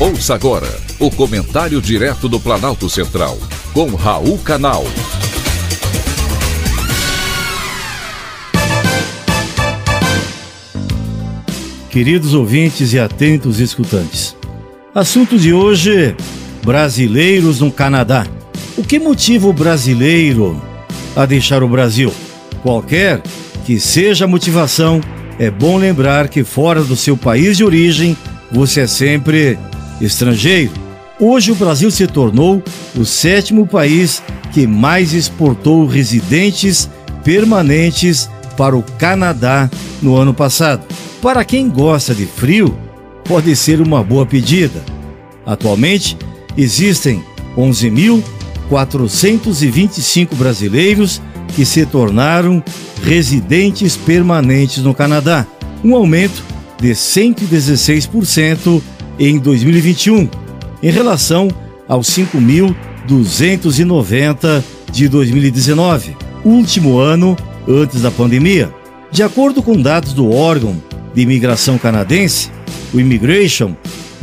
Ouça agora o comentário direto do Planalto Central, com Raul Canal. Queridos ouvintes e atentos escutantes. Assunto de hoje: brasileiros no Canadá. O que motiva o brasileiro a deixar o Brasil? Qualquer que seja a motivação, é bom lembrar que fora do seu país de origem, você é sempre estrangeiro. Hoje o Brasil se tornou o sétimo país que mais exportou residentes permanentes para o Canadá no ano passado. Para quem gosta de frio, pode ser uma boa pedida. Atualmente, existem 11.425 brasileiros que se tornaram residentes permanentes no Canadá, um aumento de 116% em 2021, em relação aos 5.290 de 2019, último ano antes da pandemia. De acordo com dados do órgão de imigração canadense, o Immigration,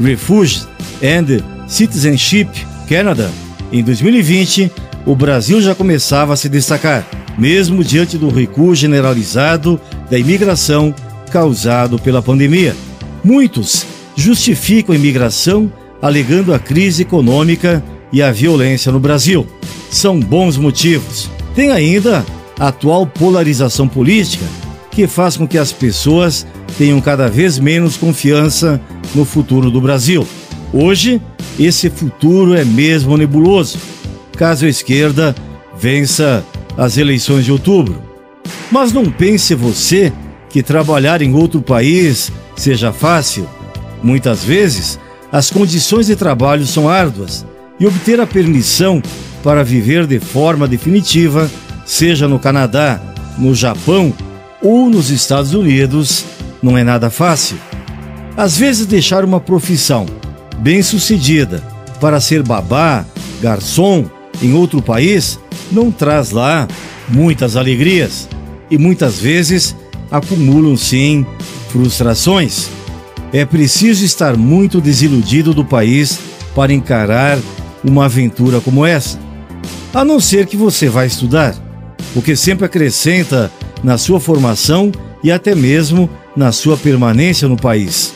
Refuge and Citizenship Canada, em 2020, o Brasil já começava a se destacar, mesmo diante do recuo generalizado da imigração causado pela pandemia. Muitos justificam a imigração alegando a crise econômica e a violência no Brasil. São bons motivos. Tem ainda a atual polarização política, que faz com que as pessoas tenham cada vez menos confiança no futuro do Brasil. Hoje, esse futuro é mesmo nebuloso, caso a esquerda vença as eleições de outubro. Mas não pense você que trabalhar em outro país seja fácil. Muitas vezes, as condições de trabalho são árduas e obter a permissão para viver de forma definitiva, seja no Canadá, no Japão ou nos Estados Unidos, não é nada fácil. Às vezes, deixar uma profissão bem-sucedida para ser babá, garçom em outro país não traz lá muitas alegrias e muitas vezes acumulam sim frustrações. É preciso estar muito desiludido do país para encarar uma aventura como essa. A não ser que você vá estudar, o que sempre acrescenta na sua formação e até mesmo na sua permanência no país.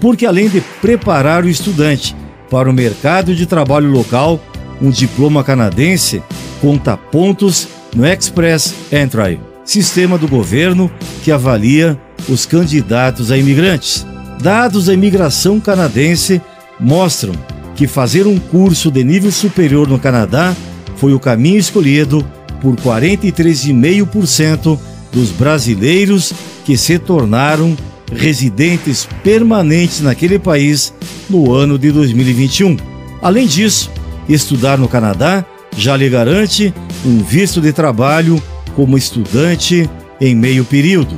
Porque além de preparar o estudante para o mercado de trabalho local, um diploma canadense conta pontos no Express Entry, sistema do governo que avalia os candidatos a imigrantes. Dados da imigração canadense mostram que fazer um curso de nível superior no Canadá foi o caminho escolhido por 43,5% dos brasileiros que se tornaram residentes permanentes naquele país no ano de 2021. Além disso, estudar no Canadá já lhe garante um visto de trabalho como estudante em meio período.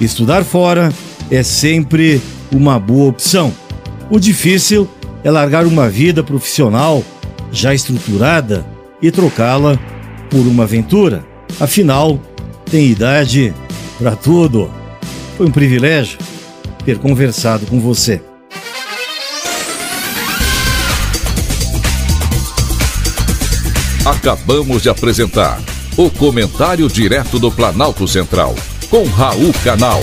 Estudar fora é sempre uma boa opção. O difícil é largar uma vida profissional já estruturada e trocá-la por uma aventura. Afinal, tem idade para tudo. Foi um privilégio ter conversado com você. Acabamos de apresentar o Comentário Direto do Planalto Central, com Raul Canal.